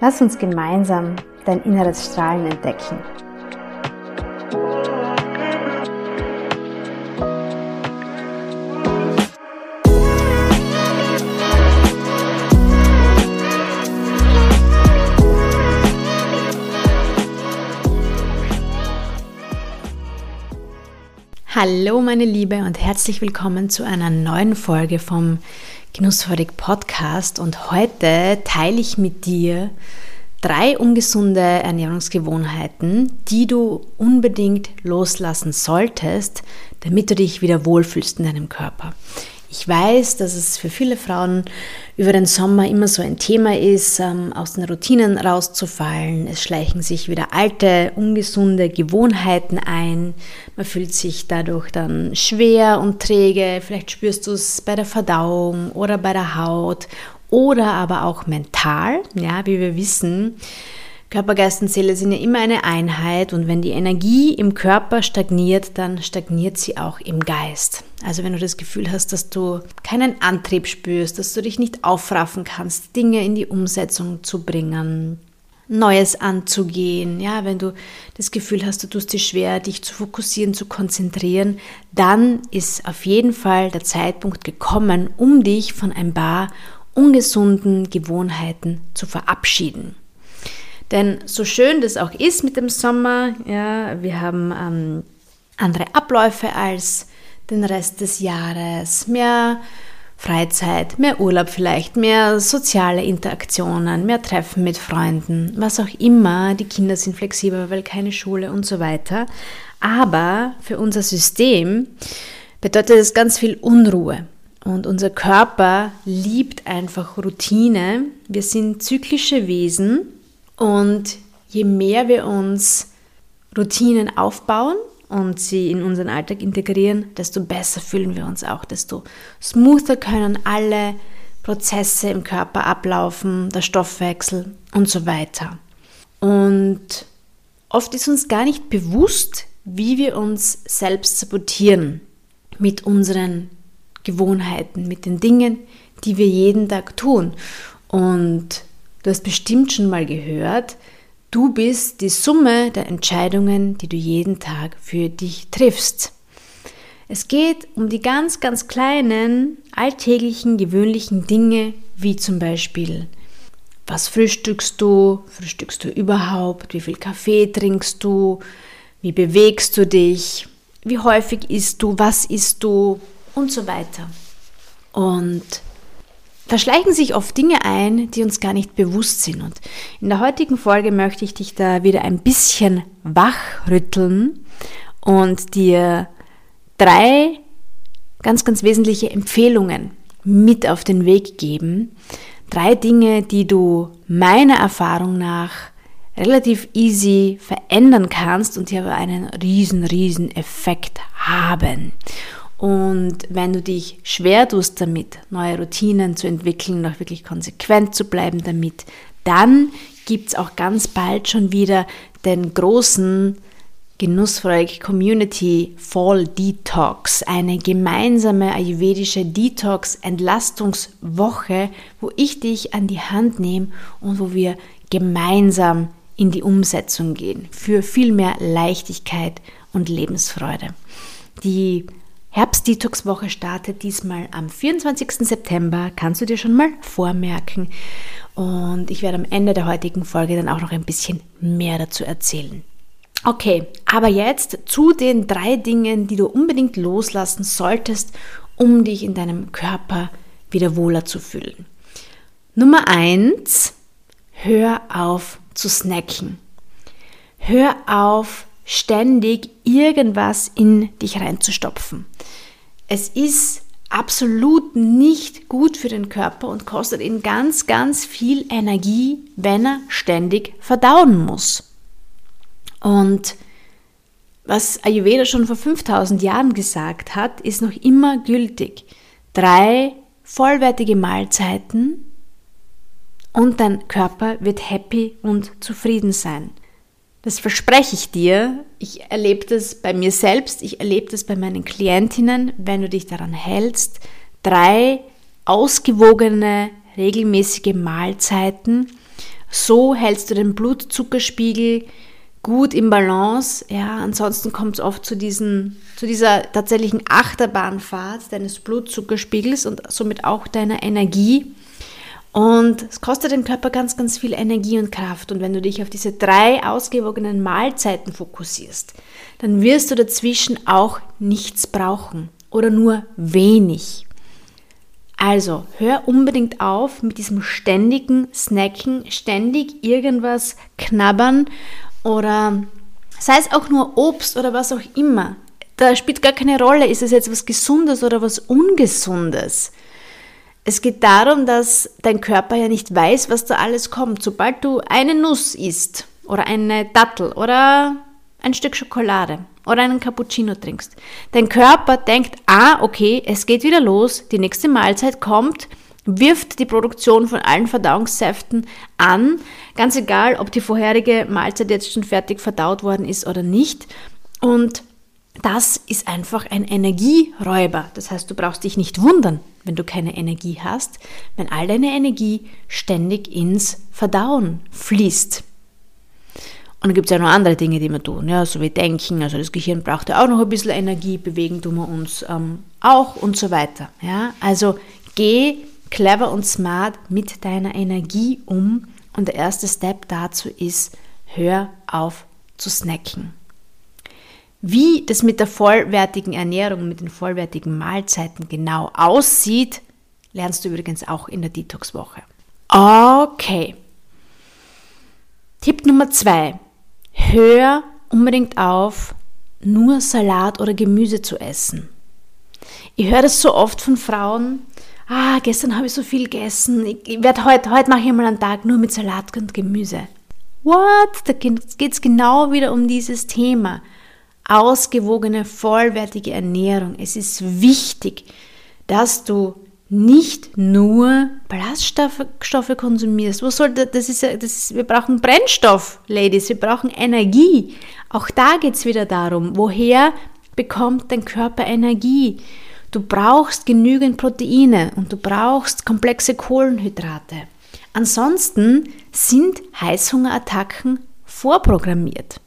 Lass uns gemeinsam dein inneres Strahlen entdecken. Hallo meine Liebe und herzlich willkommen zu einer neuen Folge vom Genussfreudig Podcast und heute teile ich mit dir drei ungesunde Ernährungsgewohnheiten, die du unbedingt loslassen solltest, damit du dich wieder wohlfühlst in deinem Körper. Ich weiß, dass es für viele Frauen über den Sommer immer so ein Thema ist, ähm, aus den Routinen rauszufallen. Es schleichen sich wieder alte, ungesunde Gewohnheiten ein. Man fühlt sich dadurch dann schwer und träge. Vielleicht spürst du es bei der Verdauung oder bei der Haut oder aber auch mental. Ja, wie wir wissen, Körper, Geist und Seele sind ja immer eine Einheit und wenn die Energie im Körper stagniert, dann stagniert sie auch im Geist. Also wenn du das Gefühl hast, dass du keinen Antrieb spürst, dass du dich nicht aufraffen kannst, Dinge in die Umsetzung zu bringen, Neues anzugehen, ja, wenn du das Gefühl hast, du tust dir schwer, dich zu fokussieren, zu konzentrieren, dann ist auf jeden Fall der Zeitpunkt gekommen, um dich von ein paar ungesunden Gewohnheiten zu verabschieden. Denn so schön das auch ist mit dem Sommer, ja, wir haben ähm, andere Abläufe als den Rest des Jahres, mehr Freizeit, mehr Urlaub vielleicht, mehr soziale Interaktionen, mehr Treffen mit Freunden, was auch immer. Die Kinder sind flexibler, weil keine Schule und so weiter. Aber für unser System bedeutet es ganz viel Unruhe. Und unser Körper liebt einfach Routine. Wir sind zyklische Wesen und je mehr wir uns Routinen aufbauen und sie in unseren Alltag integrieren, desto besser fühlen wir uns auch, desto smoother können alle Prozesse im Körper ablaufen, der Stoffwechsel und so weiter. Und oft ist uns gar nicht bewusst, wie wir uns selbst sabotieren mit unseren Gewohnheiten, mit den Dingen, die wir jeden Tag tun. Und Du hast bestimmt schon mal gehört, du bist die Summe der Entscheidungen, die du jeden Tag für dich triffst. Es geht um die ganz, ganz kleinen, alltäglichen, gewöhnlichen Dinge, wie zum Beispiel, was frühstückst du, frühstückst du überhaupt, wie viel Kaffee trinkst du, wie bewegst du dich, wie häufig isst du, was isst du? Und so weiter. Und da schleichen sich oft Dinge ein, die uns gar nicht bewusst sind. Und in der heutigen Folge möchte ich dich da wieder ein bisschen wachrütteln und dir drei ganz, ganz wesentliche Empfehlungen mit auf den Weg geben. Drei Dinge, die du meiner Erfahrung nach relativ easy verändern kannst und die aber einen riesen, riesen Effekt haben. Und wenn du dich schwer tust damit, neue Routinen zu entwickeln, auch wirklich konsequent zu bleiben damit, dann gibt es auch ganz bald schon wieder den großen Genussfreudig Community Fall Detox, eine gemeinsame ayurvedische Detox-Entlastungswoche, wo ich dich an die Hand nehme und wo wir gemeinsam in die Umsetzung gehen für viel mehr Leichtigkeit und Lebensfreude. Die Herbst-Detox-Woche startet diesmal am 24. September. Kannst du dir schon mal vormerken. Und ich werde am Ende der heutigen Folge dann auch noch ein bisschen mehr dazu erzählen. Okay, aber jetzt zu den drei Dingen, die du unbedingt loslassen solltest, um dich in deinem Körper wieder wohler zu fühlen. Nummer eins, hör auf zu snacken. Hör auf, ständig irgendwas in dich reinzustopfen. Es ist absolut nicht gut für den Körper und kostet ihn ganz, ganz viel Energie, wenn er ständig verdauen muss. Und was Ayurveda schon vor 5000 Jahren gesagt hat, ist noch immer gültig. Drei vollwertige Mahlzeiten und dein Körper wird happy und zufrieden sein. Das verspreche ich dir. Ich erlebe das bei mir selbst, ich erlebe das bei meinen Klientinnen, wenn du dich daran hältst. Drei ausgewogene, regelmäßige Mahlzeiten. So hältst du den Blutzuckerspiegel gut im Balance. Ja, ansonsten kommt es oft zu, diesen, zu dieser tatsächlichen Achterbahnfahrt deines Blutzuckerspiegels und somit auch deiner Energie. Und es kostet den Körper ganz, ganz viel Energie und Kraft. Und wenn du dich auf diese drei ausgewogenen Mahlzeiten fokussierst, dann wirst du dazwischen auch nichts brauchen oder nur wenig. Also hör unbedingt auf mit diesem ständigen Snacken, ständig irgendwas knabbern oder sei es auch nur Obst oder was auch immer. Da spielt gar keine Rolle, ist es jetzt was Gesundes oder was Ungesundes. Es geht darum, dass dein Körper ja nicht weiß, was da alles kommt. Sobald du eine Nuss isst oder eine Dattel oder ein Stück Schokolade oder einen Cappuccino trinkst, dein Körper denkt, ah, okay, es geht wieder los, die nächste Mahlzeit kommt, wirft die Produktion von allen Verdauungssäften an, ganz egal, ob die vorherige Mahlzeit jetzt schon fertig verdaut worden ist oder nicht. Und das ist einfach ein Energieräuber. Das heißt, du brauchst dich nicht wundern, wenn du keine Energie hast, wenn all deine Energie ständig ins Verdauen fließt. Und dann gibt es ja noch andere Dinge, die wir tun, ja, so wie Denken, also das Gehirn braucht ja auch noch ein bisschen Energie, bewegen tun wir uns ähm, auch und so weiter. Ja? Also geh clever und smart mit deiner Energie um. Und der erste Step dazu ist, hör auf zu snacken. Wie das mit der vollwertigen Ernährung, mit den vollwertigen Mahlzeiten genau aussieht, lernst du übrigens auch in der Detox-Woche. Okay. Tipp Nummer zwei. Hör unbedingt auf, nur Salat oder Gemüse zu essen. Ich höre das so oft von Frauen, ah, gestern habe ich so viel gegessen, ich werde heute, heute mache ich mal einen Tag nur mit Salat und Gemüse. What? Da geht es genau wieder um dieses Thema. Ausgewogene, vollwertige Ernährung. Es ist wichtig, dass du nicht nur Ballaststoffe konsumierst. Wo soll das, ist, das ist, wir brauchen Brennstoff, Ladies, wir brauchen Energie. Auch da geht es wieder darum, woher bekommt dein Körper Energie? Du brauchst genügend Proteine und du brauchst komplexe Kohlenhydrate. Ansonsten sind Heißhungerattacken vorprogrammiert.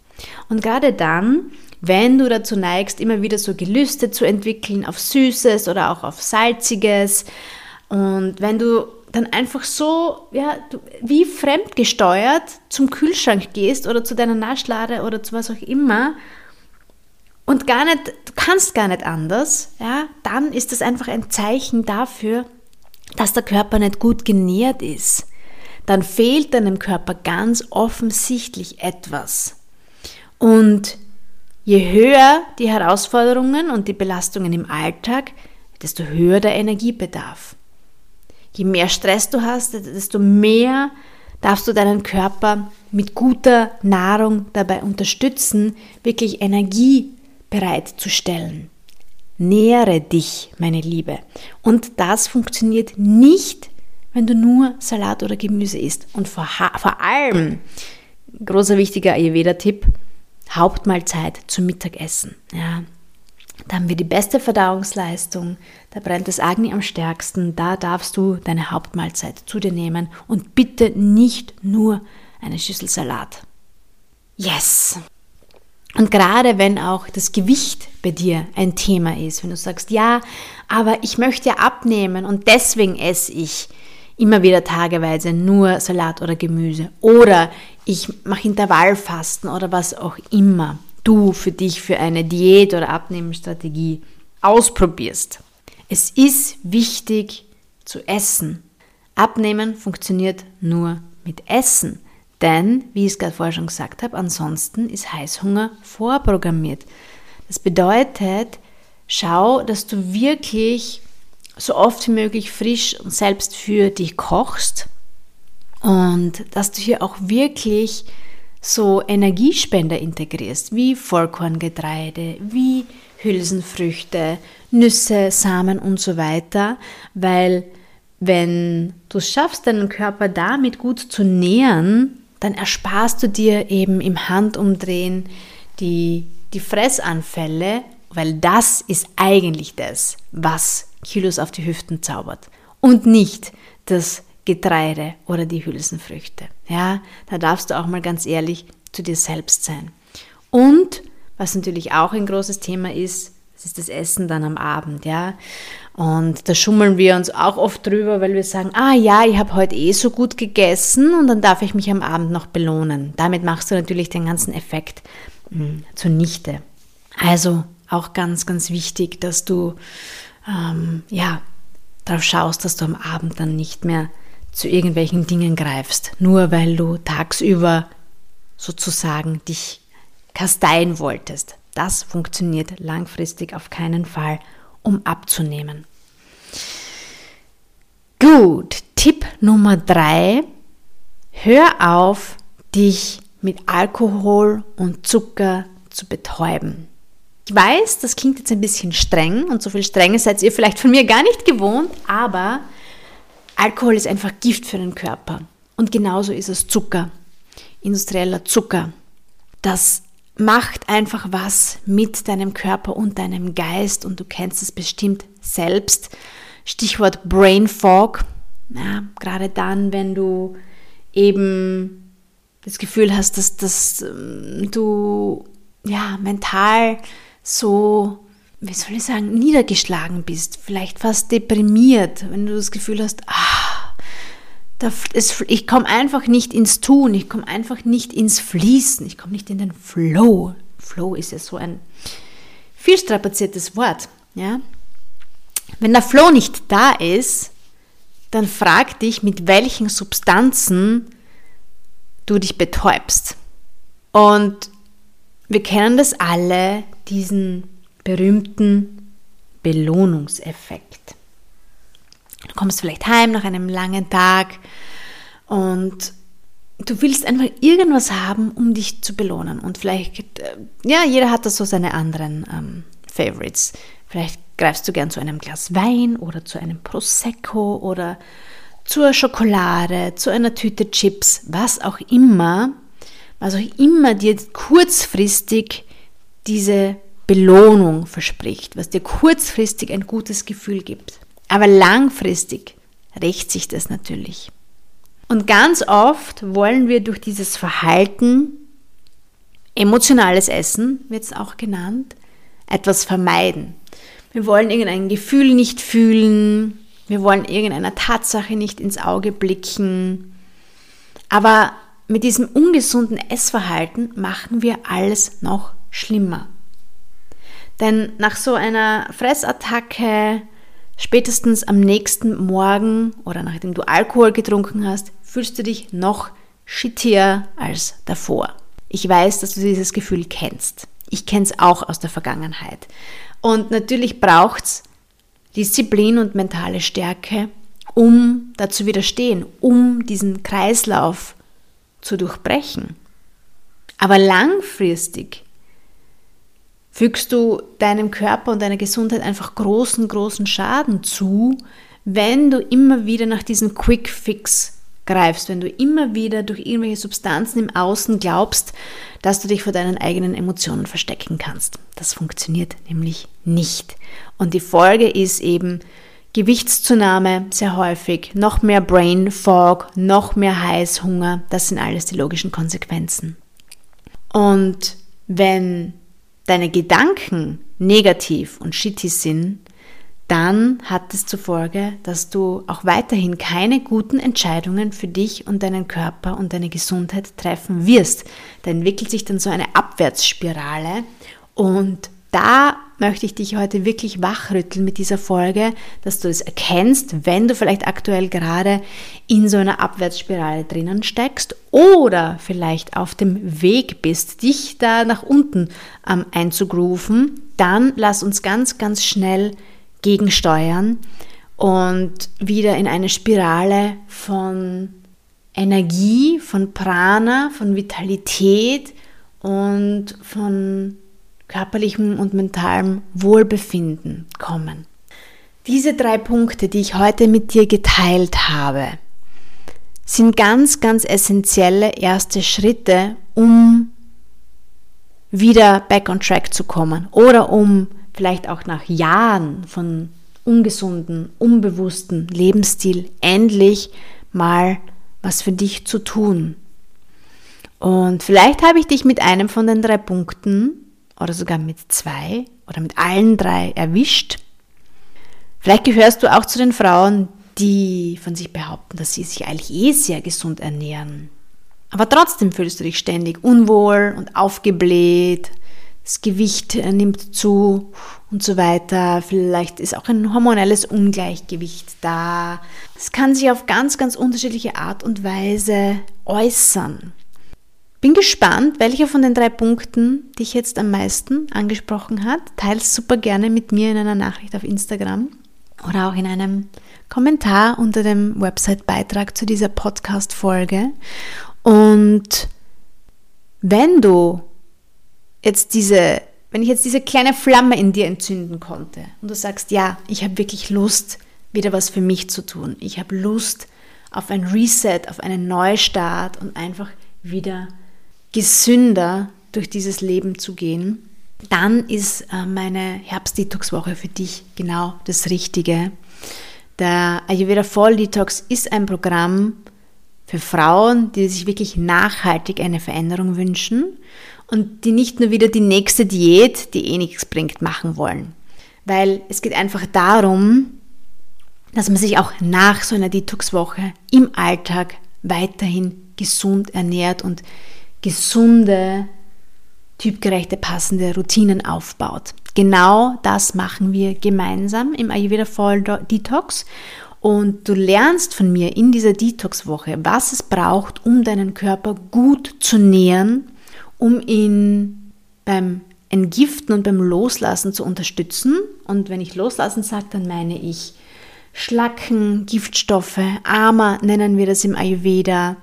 Und gerade dann, wenn du dazu neigst, immer wieder so Gelüste zu entwickeln auf Süßes oder auch auf Salziges und wenn du dann einfach so, ja, wie fremdgesteuert zum Kühlschrank gehst oder zu deiner Naschlade oder zu was auch immer und gar nicht, du kannst gar nicht anders, ja, dann ist das einfach ein Zeichen dafür, dass der Körper nicht gut genährt ist. Dann fehlt deinem Körper ganz offensichtlich etwas. Und je höher die Herausforderungen und die Belastungen im Alltag, desto höher der Energiebedarf. Je mehr Stress du hast, desto mehr darfst du deinen Körper mit guter Nahrung dabei unterstützen, wirklich Energie bereitzustellen. Nähere dich, meine Liebe. Und das funktioniert nicht, wenn du nur Salat oder Gemüse isst. Und vor, vor allem, großer wichtiger Ayurveda-Tipp, Hauptmahlzeit zum Mittagessen. Ja. Da haben wir die beste Verdauungsleistung, da brennt das Agni am stärksten, da darfst du deine Hauptmahlzeit zu dir nehmen und bitte nicht nur eine Schüssel Salat. Yes! Und gerade wenn auch das Gewicht bei dir ein Thema ist, wenn du sagst, ja, aber ich möchte abnehmen und deswegen esse ich immer wieder tageweise nur Salat oder Gemüse oder ich mache Intervallfasten oder was auch immer du für dich für eine Diät oder Abnehmensstrategie ausprobierst. Es ist wichtig zu essen. Abnehmen funktioniert nur mit Essen. Denn, wie ich es gerade vorher schon gesagt habe, ansonsten ist Heißhunger vorprogrammiert. Das bedeutet, schau, dass du wirklich so oft wie möglich frisch und selbst für dich kochst. Und dass du hier auch wirklich so Energiespender integrierst, wie Vollkorngetreide, wie Hülsenfrüchte, Nüsse, Samen und so weiter, weil wenn du es schaffst, deinen Körper damit gut zu nähern, dann ersparst du dir eben im Handumdrehen die, die Fressanfälle, weil das ist eigentlich das, was Kilos auf die Hüften zaubert und nicht das Getreide oder die Hülsenfrüchte. Ja, da darfst du auch mal ganz ehrlich zu dir selbst sein. Und was natürlich auch ein großes Thema ist, das ist das Essen dann am Abend, ja. Und da schummeln wir uns auch oft drüber, weil wir sagen, ah ja, ich habe heute eh so gut gegessen und dann darf ich mich am Abend noch belohnen. Damit machst du natürlich den ganzen Effekt mh, hm, zunichte. Also auch ganz, ganz wichtig, dass du ähm, ja darauf schaust, dass du am Abend dann nicht mehr zu irgendwelchen Dingen greifst, nur weil du tagsüber sozusagen dich kasteien wolltest. Das funktioniert langfristig auf keinen Fall um abzunehmen. Gut, Tipp Nummer drei. Hör auf, dich mit Alkohol und Zucker zu betäuben. Ich weiß, das klingt jetzt ein bisschen streng und so viel Strenge seid ihr vielleicht von mir gar nicht gewohnt, aber Alkohol ist einfach Gift für den Körper. Und genauso ist es Zucker, industrieller Zucker. Das macht einfach was mit deinem Körper und deinem Geist und du kennst es bestimmt selbst. Stichwort Brain Fog. Ja, gerade dann, wenn du eben das Gefühl hast, dass, dass ähm, du ja, mental so, wie soll ich sagen, niedergeschlagen bist, vielleicht fast deprimiert, wenn du das Gefühl hast, ah, das, ich komme einfach nicht ins Tun, ich komme einfach nicht ins Fließen, ich komme nicht in den Flow. Flow ist ja so ein viel strapaziertes Wort. Ja? Wenn der Flow nicht da ist, dann frag dich, mit welchen Substanzen du dich betäubst. Und wir kennen das alle, diesen berühmten Belohnungseffekt. Du kommst vielleicht heim nach einem langen Tag und du willst einfach irgendwas haben, um dich zu belohnen. Und vielleicht, äh, ja, jeder hat da so seine anderen ähm, Favorites. Vielleicht greifst du gern zu einem Glas Wein oder zu einem Prosecco oder zur Schokolade, zu einer Tüte Chips, was auch immer, was auch immer dir kurzfristig diese Belohnung verspricht, was dir kurzfristig ein gutes Gefühl gibt. Aber langfristig rächt sich das natürlich. Und ganz oft wollen wir durch dieses Verhalten, emotionales Essen wird es auch genannt, etwas vermeiden. Wir wollen irgendein Gefühl nicht fühlen, wir wollen irgendeiner Tatsache nicht ins Auge blicken. Aber mit diesem ungesunden Essverhalten machen wir alles noch schlimmer. Denn nach so einer Fressattacke, Spätestens am nächsten Morgen oder nachdem du Alkohol getrunken hast, fühlst du dich noch shittier als davor. Ich weiß, dass du dieses Gefühl kennst. Ich kenne es auch aus der Vergangenheit. Und natürlich braucht es Disziplin und mentale Stärke, um dazu widerstehen, um diesen Kreislauf zu durchbrechen. Aber langfristig fügst du deinem Körper und deiner Gesundheit einfach großen, großen Schaden zu, wenn du immer wieder nach diesem Quick Fix greifst, wenn du immer wieder durch irgendwelche Substanzen im Außen glaubst, dass du dich vor deinen eigenen Emotionen verstecken kannst. Das funktioniert nämlich nicht. Und die Folge ist eben Gewichtszunahme sehr häufig, noch mehr Brain Fog, noch mehr Heißhunger. Das sind alles die logischen Konsequenzen. Und wenn deine Gedanken negativ und shitty sind, dann hat es zur Folge, dass du auch weiterhin keine guten Entscheidungen für dich und deinen Körper und deine Gesundheit treffen wirst. Da entwickelt sich dann so eine Abwärtsspirale und da möchte ich dich heute wirklich wachrütteln mit dieser Folge, dass du es erkennst, wenn du vielleicht aktuell gerade in so einer Abwärtsspirale drinnen steckst oder vielleicht auf dem Weg bist, dich da nach unten ähm, einzugrooven, dann lass uns ganz, ganz schnell gegensteuern und wieder in eine Spirale von Energie, von Prana, von Vitalität und von körperlichem und mentalem Wohlbefinden kommen. Diese drei Punkte, die ich heute mit dir geteilt habe, sind ganz, ganz essentielle erste Schritte, um wieder back on track zu kommen oder um vielleicht auch nach Jahren von ungesunden, unbewussten Lebensstil endlich mal was für dich zu tun. Und vielleicht habe ich dich mit einem von den drei Punkten oder sogar mit zwei oder mit allen drei erwischt. Vielleicht gehörst du auch zu den Frauen, die von sich behaupten, dass sie sich eigentlich eh sehr gesund ernähren. Aber trotzdem fühlst du dich ständig unwohl und aufgebläht, das Gewicht äh, nimmt zu und so weiter. Vielleicht ist auch ein hormonelles Ungleichgewicht da. Es kann sich auf ganz, ganz unterschiedliche Art und Weise äußern. Bin gespannt, welcher von den drei Punkten dich jetzt am meisten angesprochen hat. Teil super gerne mit mir in einer Nachricht auf Instagram oder auch in einem Kommentar unter dem Website-Beitrag zu dieser Podcast-Folge. Und wenn du jetzt diese, wenn ich jetzt diese kleine Flamme in dir entzünden konnte und du sagst, ja, ich habe wirklich Lust, wieder was für mich zu tun. Ich habe Lust auf ein Reset, auf einen Neustart und einfach wieder gesünder durch dieses Leben zu gehen, dann ist äh, meine Herbst-Detox-Woche für dich genau das Richtige. Der Ayurveda Fall Detox ist ein Programm für Frauen, die sich wirklich nachhaltig eine Veränderung wünschen und die nicht nur wieder die nächste Diät, die eh nichts bringt, machen wollen. Weil es geht einfach darum, dass man sich auch nach so einer Detox-Woche im Alltag weiterhin gesund ernährt und gesunde, typgerechte, passende Routinen aufbaut. Genau das machen wir gemeinsam im Ayurveda Fall Detox. Und du lernst von mir in dieser Detox-Woche, was es braucht, um deinen Körper gut zu nähren, um ihn beim Entgiften und beim Loslassen zu unterstützen. Und wenn ich loslassen sage, dann meine ich Schlacken, Giftstoffe, Ama nennen wir das im Ayurveda,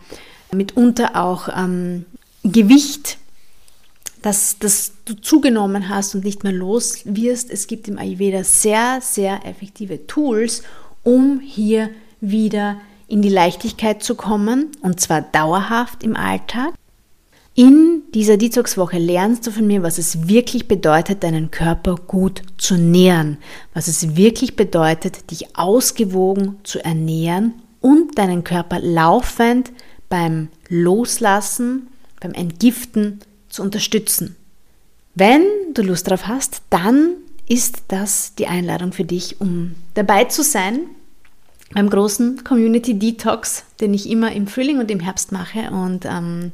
mitunter auch ähm, Gewicht, dass, dass du zugenommen hast und nicht mehr los wirst. Es gibt im Ayurveda sehr, sehr effektive Tools, um hier wieder in die Leichtigkeit zu kommen und zwar dauerhaft im Alltag. In dieser Detox-Woche lernst du von mir, was es wirklich bedeutet, deinen Körper gut zu nähren, was es wirklich bedeutet, dich ausgewogen zu ernähren und deinen Körper laufend beim Loslassen beim Entgiften zu unterstützen. Wenn du Lust drauf hast, dann ist das die Einladung für dich, um dabei zu sein beim großen Community Detox, den ich immer im Frühling und im Herbst mache. Und ähm,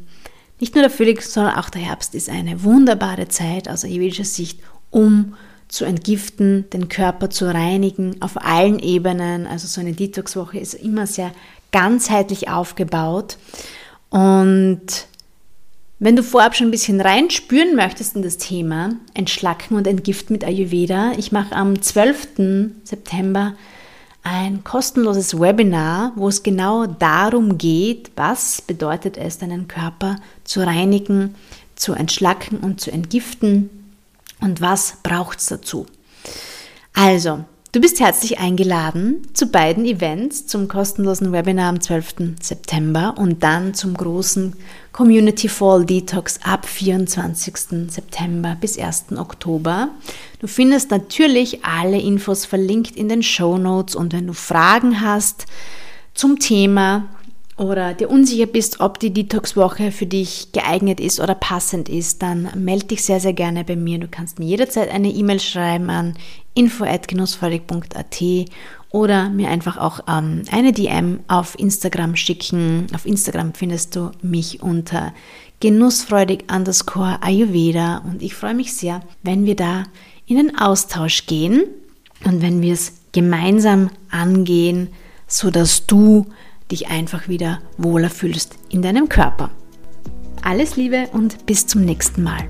nicht nur der Frühling, sondern auch der Herbst ist eine wunderbare Zeit aus ayurvedischer Sicht, um zu entgiften, den Körper zu reinigen auf allen Ebenen. Also so eine Detox-Woche ist immer sehr ganzheitlich aufgebaut. Und wenn du vorab schon ein bisschen reinspüren möchtest in das Thema Entschlacken und Entgiften mit Ayurveda, ich mache am 12. September ein kostenloses Webinar, wo es genau darum geht, was bedeutet es, deinen Körper zu reinigen, zu entschlacken und zu entgiften und was braucht es dazu. Also, Du bist herzlich eingeladen zu beiden Events, zum kostenlosen Webinar am 12. September und dann zum großen Community Fall Detox ab 24. September bis 1. Oktober. Du findest natürlich alle Infos verlinkt in den Show Notes und wenn du Fragen hast zum Thema oder dir unsicher bist, ob die Detox-Woche für dich geeignet ist oder passend ist, dann melde dich sehr, sehr gerne bei mir. Du kannst mir jederzeit eine E-Mail schreiben an info.genussfreudig.at oder mir einfach auch ähm, eine DM auf Instagram schicken. Auf Instagram findest du mich unter genussfreudig underscore Ayurveda und ich freue mich sehr, wenn wir da in den Austausch gehen und wenn wir es gemeinsam angehen, sodass du dich einfach wieder wohler fühlst in deinem Körper. Alles Liebe und bis zum nächsten Mal.